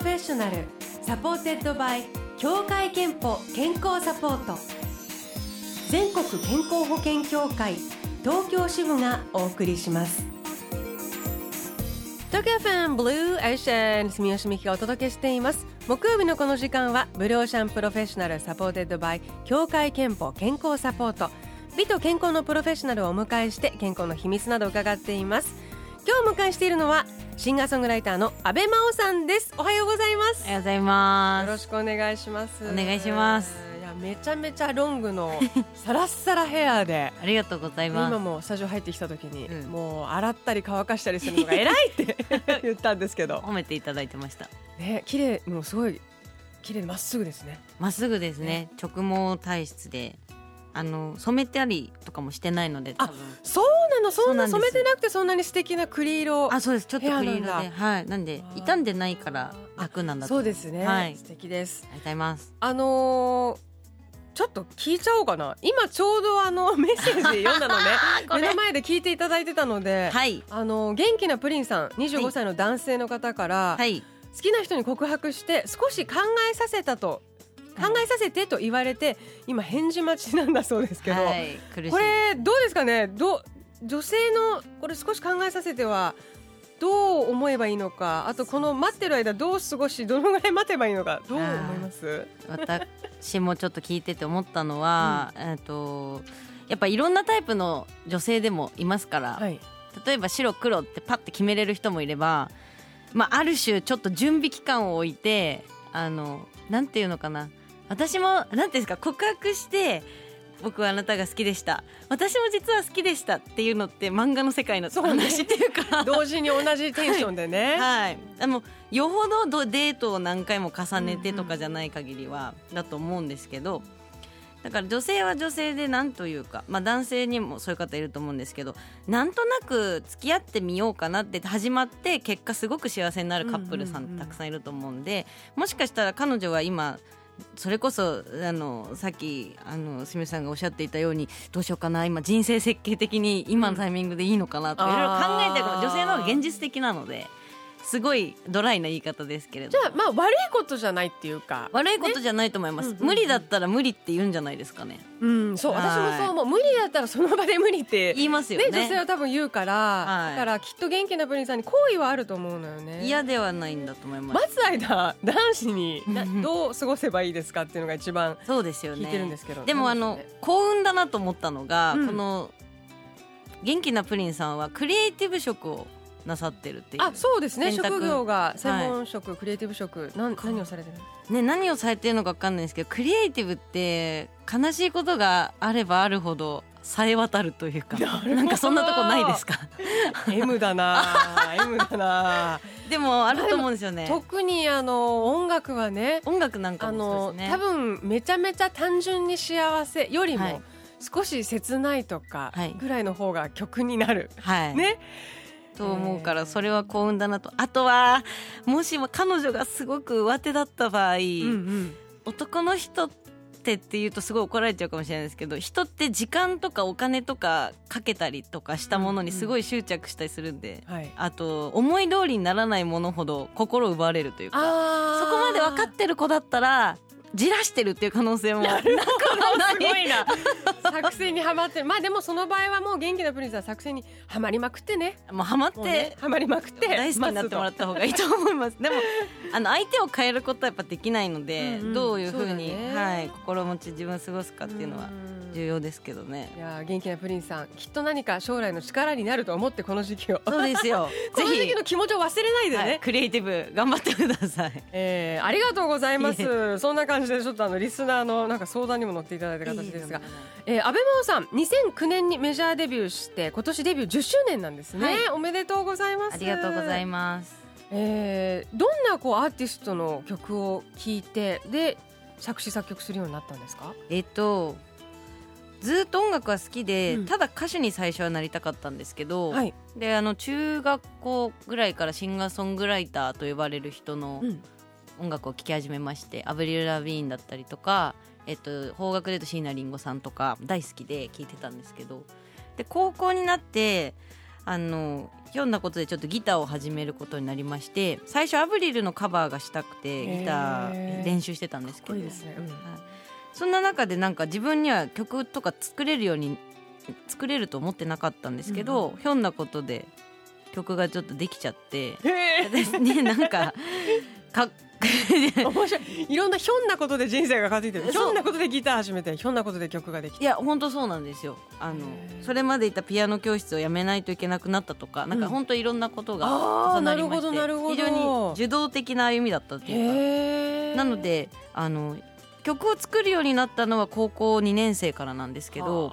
Professional supported by 協会けんぽ健康サポート。全国健康保険協会東京支部がお送りします。東京 FM Blue Ocean 住吉美紀がお届けしています。木曜日のこの時間は Blue Ocean Professional supported by 協会けんぽ健康サポート。美と健康のプロフェッショナルをお迎えして健康の秘密などを伺っています。今日お迎えしているのはシンガーソングライターの安倍真央さんです。おはようございます。おはようございまよろしくお願いします。お願いします。いやめちゃめちゃロングの サラッサラヘアで。ありがとうございます。今もスタジオ入ってきた時に、うん。もう洗ったり乾かしたりするのが偉いって 言ったんですけど。褒めていただいてました。ね綺麗もうすごい綺麗でまっすぐですね。まっすぐですね。直毛体質であの染めたりとかもしてないので多分。そうなのそんな染めてなくてそんなに素敵な栗色あそうです。ちょっとクリームヘアなんで。はい。なんで傷んでないから楽なんだとそう思ですね、はい。素敵です。ありがとうございます。あのーちょっと聞いちゃおうかな。今ちょうどあの メッセージ読んだのね。目の前で聞いていただいてたので、はい。あの元気なプリンさん25歳の男性の方から、はい。好きな人に告白して少し考えさせたと考えさせてと言われて今返事待ちなんだそうですけど、はい。これどうですかね？どう女性のこれ少し考えさせてはどう思えばいいのかあとこの待ってる間どう過ごしどのぐらい待てばいいのかどう思います？私もちょっと聞いてて思ったのは、えっとやっぱいろんなタイプの女性でもいますから、はい。例えば白黒ってパッて決めれる人もいれば、まあ、ある種ちょっと準備期間を置いてあのなんていうのかな。私もなんていうんですか告白して僕はあなたが好きでした。私も実は好きでしたっていうのって漫画の世界の話っていうか。同時に同じテンションでね、はい、あのよほどどデートを何回も重ねてとかじゃない限りは、だと思うんですけど。だから女性は女性でなんというか、まあ、男性にもそういう方いると思うんですけどなんとなく付き合ってみようかなって始まって結果すごく幸せになるカップルさんたくさんいると思うんでもしかしたら彼女は今それこそあのさっきあの清水さんがおっしゃっていたようにどうしようかな今人生設計的に今のタイミングでいいのかなとかいろいろ考えてる女性の方が現実的なので。すごいドライな言い方ですけれど。じゃあまあ悪いことじゃないっていうか。悪いことじゃないと思います、ね。無理だったら無理って言うんじゃないですかね。うんそう。はい。私もそう思う。無理だったらその場で無理って言いますよね。ね女性は多分言うから、はい。だからきっと元気なプリンさんに好意はあると思うのよね。嫌ではないんだと思います、待つ間男子に どう過ごせばいいですかっていうのが一番そうですよね。聞いてるんですけど、でもあの幸運だなと思ったのが、うん。この元気なプリンさんはクリエイティブ職をなさってるっていうあそうですね。職業が専門職、クリエイティブ職なん何をされてるね、何をされてるのか分かんないですけどクリエイティブって悲しいことがあればあるほどさえ渡るというかなんかそんなとこないですか？M だな M だなでもあると思うんですよね。特にあの音楽はね音楽なんかあもそのうですね。多分めちゃめちゃ単純に幸せよりはい。も少し切ないとかはい。ぐらいの方が曲になる、はい。ねと思うからそれは幸運だなと。あとはもしも彼女がすごく上手だった場合、うんうん。男の人ってって言うとすごい怒られちゃうかもしれないですけど人って時間とかお金とかかけたりとかしたものにすごい執着したりするんで、はい。あと思い通りにならないものほど心奪われるというかあそこまで分かってる子だったらじらしてるっていう可能性も。なくはないすごいな。作戦にはまってる。まあでもその場合はもう元気なプリンスは作戦にはまりまくってね。もうハマっもうねてはまりまくって大好きになってもらった方がいいと思います。でもあの相手を変えることはやっぱできないので、うん。うんどういうふうにね。はい心持ち自分過ごすかっていうのはうん。重要ですけどね。い。やー元気なプリンさんきっと何か将来の力になると思ってこの時期を。そうですよ。こぜひの時期の気持ちを忘れないでね、はいクリエイティブ頑張ってください。えーありがとうございまいすそんな感じでちょっとあのリスナーのなんか相談にも乗っていただいた形ですが、えー、安倍真央さん2009年にメジャーデビューして今年デビュー10周年なんですね、はい。おめでとうございます。ありがとうございまます。す、えーどんなこうアーティストの曲を聴いてで作詞作曲するようになったんですか？えっとずっと音楽は好きで、うん。ただ歌手に最初はなりたかったんですけど、はい、であの中学校ぐらいからシンガーソングライターと呼ばれる人のうん音楽を聴き始めまして、アブリル・ラビーンだったりとか、えっと、邦楽でと椎名林檎さんとか大好きで聴いてたんですけどで高校になってあのひょんなことでちょっとギターを始めることになりまして最初アブリルのカバーがしたくてギタへーー練習してたんですけど。そんな中でなんか自分には曲とか作れるように作れると思ってなかったんですけど、ひょんなことで曲がちょっとできちゃって。へ ですね。なんかかえ 面白い。いろんなひょんなことで人生が変わっていってるひょんなことでギター始めてひょんなことで曲ができて。いや本当そうなんですよ。あのそれまでいたピアノ教室を辞めないといけなくなったとか、なんか本当いろんなことが重なりまして非常に受動的な歩みだったっていうか。なのであの曲を作るようになったのは高校2年生からなんですけど。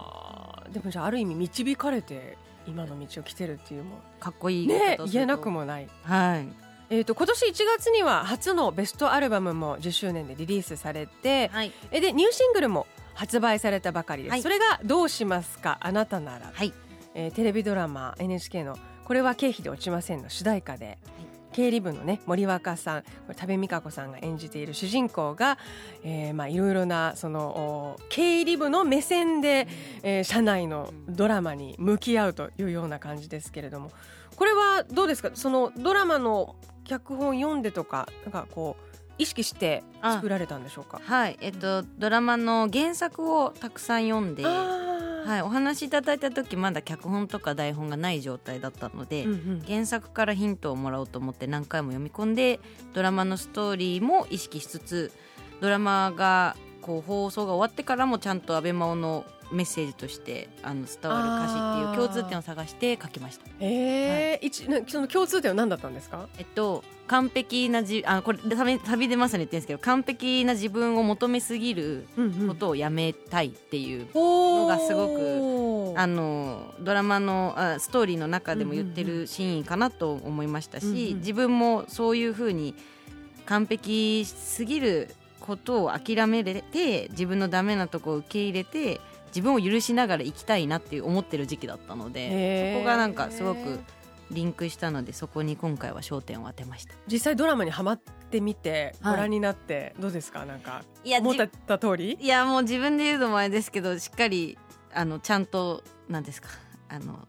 でもじゃあある意味導かれて今の道を来てるっていうもかっこいいね言えなくもない。はいえー、と今年1月には初のベストアルバムも10周年でリリースされてはい。えでニューシングルも発売されたばかりです、はい。それが「どうしますか？あなたなら」はい。えーテレビドラマ NHK の「これは経費で落ちません」の主題歌で、経理部のね森若さんこれ多部未華子さんが演じている主人公が、えーまあ、いろいろなそのお経理部の目線で、えー社内のドラマに向き合うというような感じですけれども。これはどうですか？そのドラマの脚本読んでとかなんかこう意識して作られたんでしょうか？はい。えっとドラマの原作をたくさん読んで、はい、お話しいただいた時まだ脚本とか台本がない状態だったので、うんうん。原作からヒントをもらおうと思って何回も読み込んでドラマのストーリーも意識しつつドラマがこう放送が終わってからもちゃんとアベマオのメッセージとしてあの伝わる歌詞っていう共通点を探して書きました。えー。一なその共通点は何だったんですか？えっと完璧なじあこれ旅旅でまさに言ってるんですけど完璧な自分を求めすぎることをやめたいっていうのがすごくあのドラマのあストーリーの中でも言ってるシーンかなと思いましたし、うんうん自分もそういうふうに完璧すぎることを諦めれて自分のダメなとこを受け入れて自分を許しながら生きたいなっていう思ってる時期だったので、そこがなんかすごくリンクしたのでそこに今回は焦点を当てました。実際ドラマにハマってみてはい。ご覧になってどうですか？なんかいや思ってた通り？いやもう自分で言うのもあれですけどしっかりあのちゃんとなんですか？あの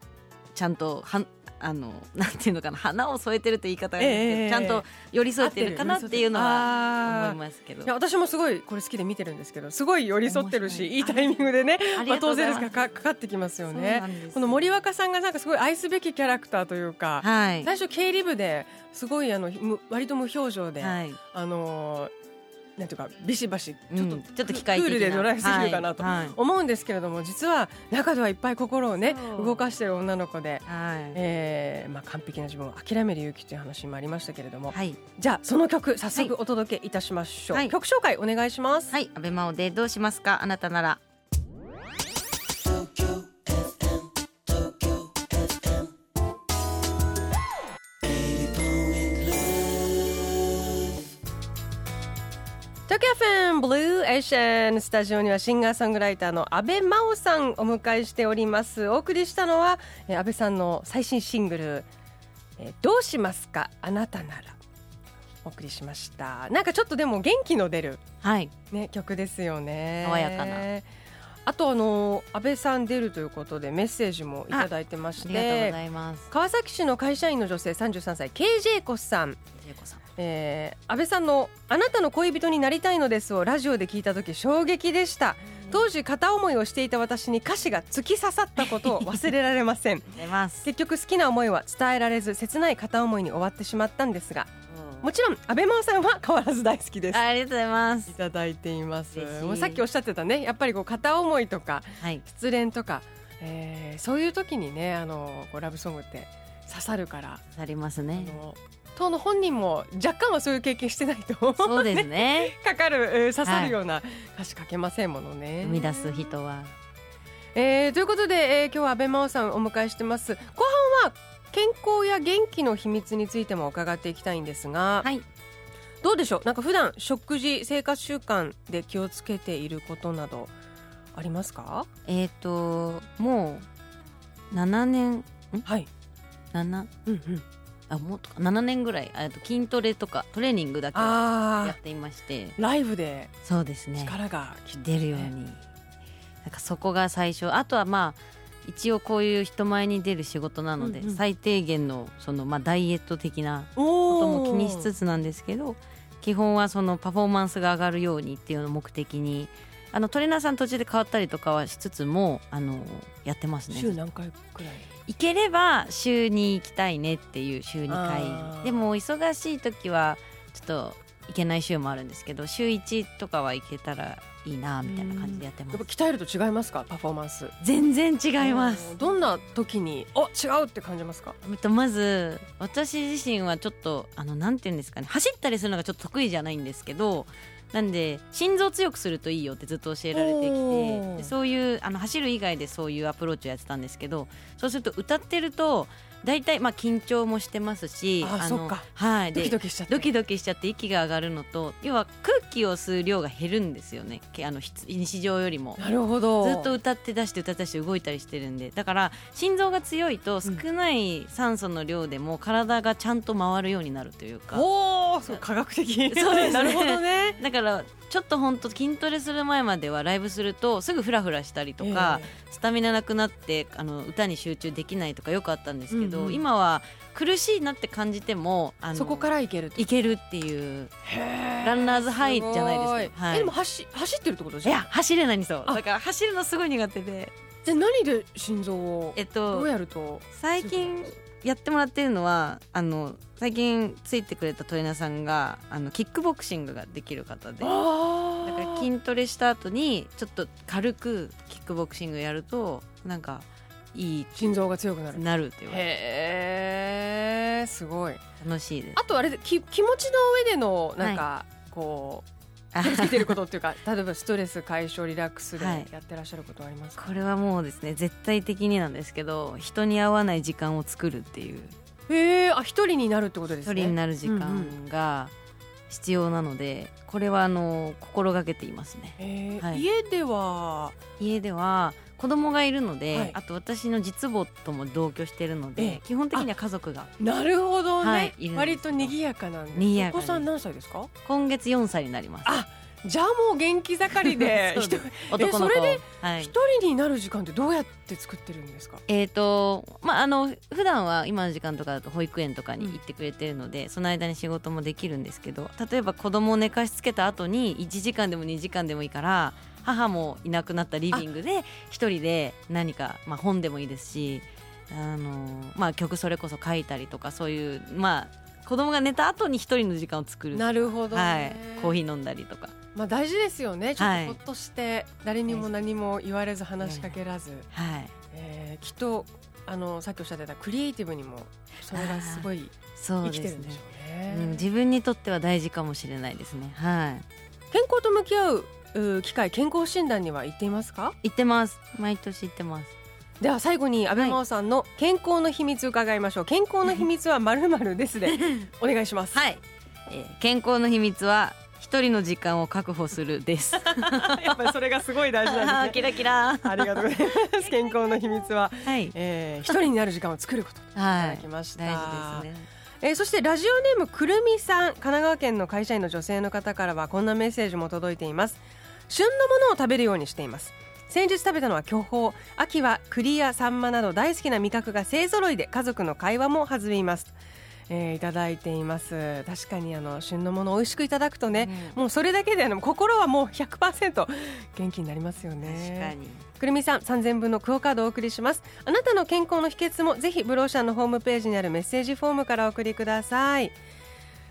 ちゃんとはあのなんていうのかな花を添えてるって言い方がええちゃんと寄り添えてるかなっていうのは思いますけど。いや私もすごいこれ好きで見てるんですけどすごい寄り添ってるしい。いいタイミングでねまあ当然ですがかかかってきますよね。この森若さんがなんかすごい愛すべきキャラクターというかはい。最初経理部ですごいあのむ割と無表情で、はい。あのーなんていうかビシバシちょっと、うんちょっと機械的な。クールでドライすぎるかなと。はい。はい。思うんですけれども実は中ではいっぱい心をね動かしている女の子で、はい。えーまあ、完璧な自分を諦める勇気という話もありましたけれども、はい。じゃあその曲早速お届けいたしましょう、はい。曲紹介お願いします、はい。アベマオでどうしますか？あなたなら東京フェンブルーエーシャンスタジオにはシンガーソングライターの阿部真央さんお迎えしております。お送りしたのはえー阿部さんの最新シングル「えーどうしますか？あなたなら」お送りしました。なんかちょっとでも元気の出る、はい。ね、曲ですよね。爽やかなあとあの安倍さん出るということでメッセージもいただいてましありがとうごてざいます。川崎市の会社員の女性33歳 KJ コさん。えー安倍さんの「あなたの恋人になりたいのです」をラジオで聞いた時衝撃でした。当時片思いをしていた私に歌詞が突き刺さったことを 忘れられません。出ます。結局好きな思いは伝えられず切ない片思いに終わってしまったんですがもちろん安倍真央さんは変わらず大好きです。あありがとうございます。いただいています。もうさっきおっしゃってたねやっぱりこう片思いとかはい。失恋とか、えーそういう時にねあのこうラブソングって刺さるから。ありますあねの当の本人も若干はそういう経験してないとそうですね。かかる、えー刺さるような歌詞書けませんものね。生み出す人は。えーということで、えー今日は安倍真央さんをお迎えしてます。後半は健康や元気の秘密についても伺っていきたいんですが、はい。どうでしょう？なんか普段食事生活習慣で気をつけていることなどありますか？えっ、ともう7年？ん？はい、7うんうん、あもっとか。7年ぐらい。あと筋トレとかトレーニングだけやあっていまして。ーライブでそうですね。力が出るように。なんかそこが最初。あとはまあ一応こういう人前に出る仕事なので、うんうん。最低限のその、まあ、ダイエット的なことも気にしつつつなんですけど基本はそのパフォーマンスが上がるようにっていうのを目的にあのトレーナーさん途中で変わったりとかはしつつもあのやってますね。週何回くらい？行ければ週に行きたいねっていう週2あ回ー。でも忙しい時はちょっと行けない週もあるんですけど週1とかは行けたらいいなみたいな感じでやってます。やっぱ鍛えると違いますか？パフォーマンス。全然違います。どんな時にあ違うって感じますか？えっとまず私自身はちょっとあのなんて言うんですかね。走ったりするのがちょっと得意じゃないんですけどなんで心臓強くするといいよってずっと教えられてきてでそういうあの走る以外でそういうアプローチをやってたんですけどそうすると歌ってると大体まあ緊張もしてますしはい。でドキドキしちゃって。ドキドキしちゃって息が上がるのと要は空気を吸う量が減るんですよね。けあの日常よりも。なるほど。ずっと歌って出して歌って出して動いたりしてるんで。だから心臓が強いと少ない酸素の量でも体がちゃんと回るようになるというか、おおそう科学的。そうですね。なるほどね。だからちょっと本当筋トレする前まではライブするとすぐフラフラしたりとか、スタミナなくなってあの歌に集中できないとかよくあったんですけど、うんうん今は苦しいなって感じてもそこからいけるいけるっていう。へランナーズハイじゃないですかはい。えでも走走ってるってことじゃん？いや走れないんですよ。あ。だから走るのすごい苦手で。じゃあ何で心臓をえっどうとやると最近やってもらってるのはあの最近ついてくれたトレーナーさんがあのキックボクシングができる方で。だから筋トレした後にちょっと軽くキックボクシングやるとなんかいい心臓が強くなる。なるって言われて。へえすごい。楽しいです。あとあれでき気持ちの上でのなんか、こうあ気をつけてることっていうか 例えばストレス解消リラックスではい。やってらっしゃることはありますか、これはもうですね絶対的になんですけど人に合わない時間を作るっていう。へえあ一人になるってことですね？一人になる時間が必要なのでこれはあの心がけていますね。はい。家では？家では子供がいるので、はい。あと私の実母とも同居してるので、ええ。基本的には家族が。なるほどね、はいいるん割と賑やかなんで賑やかにお子さん何歳ですか？今月4歳になります。あじゃあもう元気盛りで そう一人男の子。それではい。一人になる時間ってどうやって作ってるんですか？えーとまあ、あの普段は今の時間とかだと保育園とかに行ってくれてるので、その間に仕事もできるんですけど例えば子供を寝かしつけた後に1時間でも2時間でもいいから母もいなくなったリビングで一人で何か、まあ、本でもいいですしあの、まあ、曲それこそ書いたりとかそういう、まあ、子供が寝た後に一人の時間を作る。なるほどね、はい、コーヒー飲んだりとか。まあ大事ですよね。ちょっはいとほっとして誰にも何も言われず話しかけらず、はい。えーきっとあのさっきおっしゃってたクリエイティブにもそれがすごい生きてるんでしょうね。うん、自分にとっては大事かもしれないですね。はい。健康と向き合うう機会健康診断には行っていますか？行ってます。毎年行ってます。では最後に安倍真央さんの健康の秘密伺いましょう。健康の秘密はまるまるですで お願いします。はい、えー健康の秘密は一人の時間を確保するです。やっぱりそれがすごい大事なんです キねラキラ。ありがとうございます。健康の秘密は、はい。えー、一人になる時間を作ること。い。たはいだきました、大事ですね。えーそしてラジオネームくるみさん。神奈川県の会社員の女性の方からはこんなメッセージも届いています旬のものを食べるようにしています。先日食べたのは巨峰。秋は栗やサンマなど大好きな味覚が勢ぞろいで家族の会話も弾みます、えーいただいています。確かにあの旬のものを美味しくいただくとね、もうそれだけであの心はもう100%元気になりますよね。確かに。くるみさん3000分のクオカードをお送りします。あなたの健康の秘訣もぜひブローシャンのホームページにあるメッセージフォームからお送りください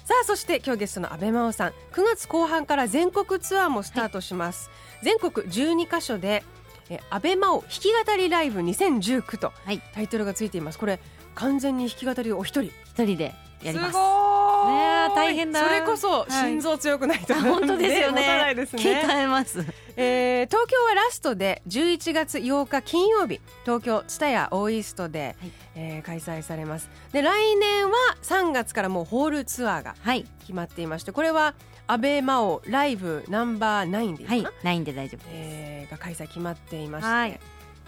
さあそして今日ゲストの阿部真央さん。9月後半から全国ツアーもスタートします、全国12カ所でえ阿部真央弾き語りライブ2019とはい。タイトルがついています。これ完全に弾き語りをお一人。一人でやります。すごーい。ねえ大変だそれこそはい。心臓強くないと、あ本当ですよね。持たないですね。鍛えますえー東京はラストで11月8日金曜日東京蔦屋オーイーストで、はい。えー開催されます。で来年は3月からもうホールツアーがはい。決まっていましてこれは安倍真央ライブナンバー9でいいかな、はい。ないんで大丈夫です、えーが開催決まっていまして、はい。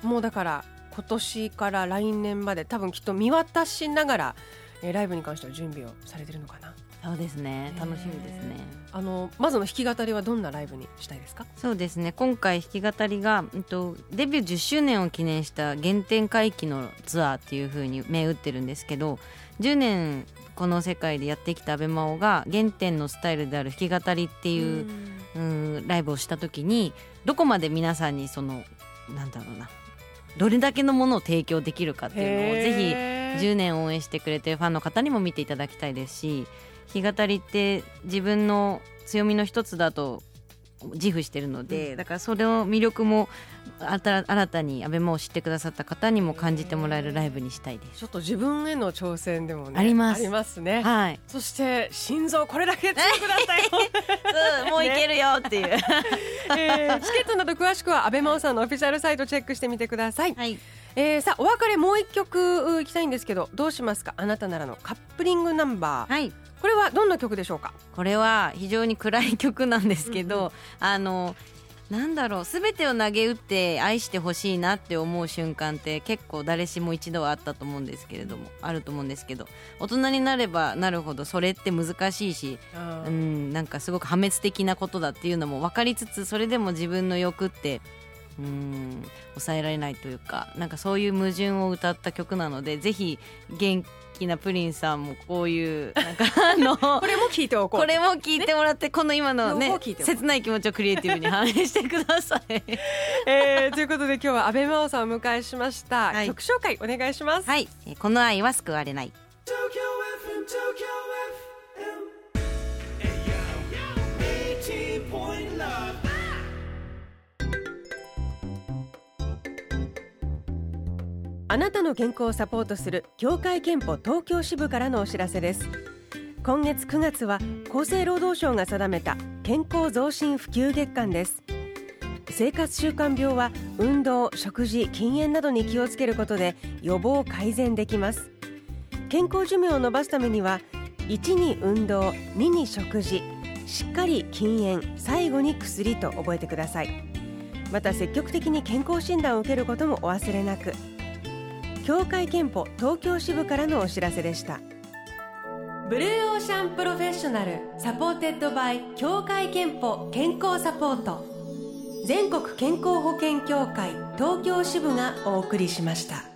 もうだから今年から来年まで多分きっと見渡しながら、えーライブに関しては準備をされてるのかな？そうですね。楽しみですね。あのまずの弾き語りはどんなライブにしたいですか？そうですね。今回弾き語りが、えっと、デビュー10周年を記念した原点回帰のツアーっていう風に銘打ってるんですけど10年この世界でやってきたアベマオが原点のスタイルである弾き語りっていううんライブをした時にどこまで皆さんにそのなんだろうなどれだけのものを提供できるかっていうのをぜひ10年応援してくれてるファンの方にも見ていただきたいですし弾き語りって自分の強みの一つだと自負してるので、だからそれの魅力も新たにアベマを知ってくださった方にも感じてもらえるライブにしたいです。ちょっと自分への挑戦でもねあります。ありますね、はい。そして心臓これだけ強くなったよ、うんもういけるよっていう、えーチケットなど詳しくはアベマオさんのオフィシャルサイトチェックしてみてください、はい、えーさあお別れもう一曲ういきたいんですけどどうしますか？あなたならのカップリングナンバー。はい、これはどんな曲でしょうか？これは非常に暗い曲なんですけど、あのなんだろう全てを投げ打って愛してほしいなって思う瞬間って結構誰しも一度はあったと思うんですけれどもあると思うんですけど大人になればなるほどそれって難しいしうんなんかすごく破滅的なことだっていうのも分かりつつそれでも自分の欲ってうん。抑えられないというかなんかそういう矛盾を歌った曲なのでぜひ元気なプリンさんもこういうなんか あのこれも聞いておこう。これも聞いてもらって、この今のね切ない気持ちをクリエイティブに反映してください。えーということで今日は阿部真央さんをお迎えしました、はい。曲紹介お願いします、はい。えーこの愛は救われないあなたの健康をサポートする協会憲法東京支部からのお知らせです。今月9月は厚生労働省が定めた健康増進普及月間です。生活習慣病は運動食事禁煙などに気をつけることで予防改善できます。健康寿命を延ばすためには1に運動2に食事しっかり禁煙最後に薬と覚えてください。また積極的に健康診断を受けることもお忘れなく。協会けんぽ東京支部からのお知らせでした。 Blue Ocean Professional supported by 協会けんぽ健康サポート。全国健康保険協会東京支部がお送りしました。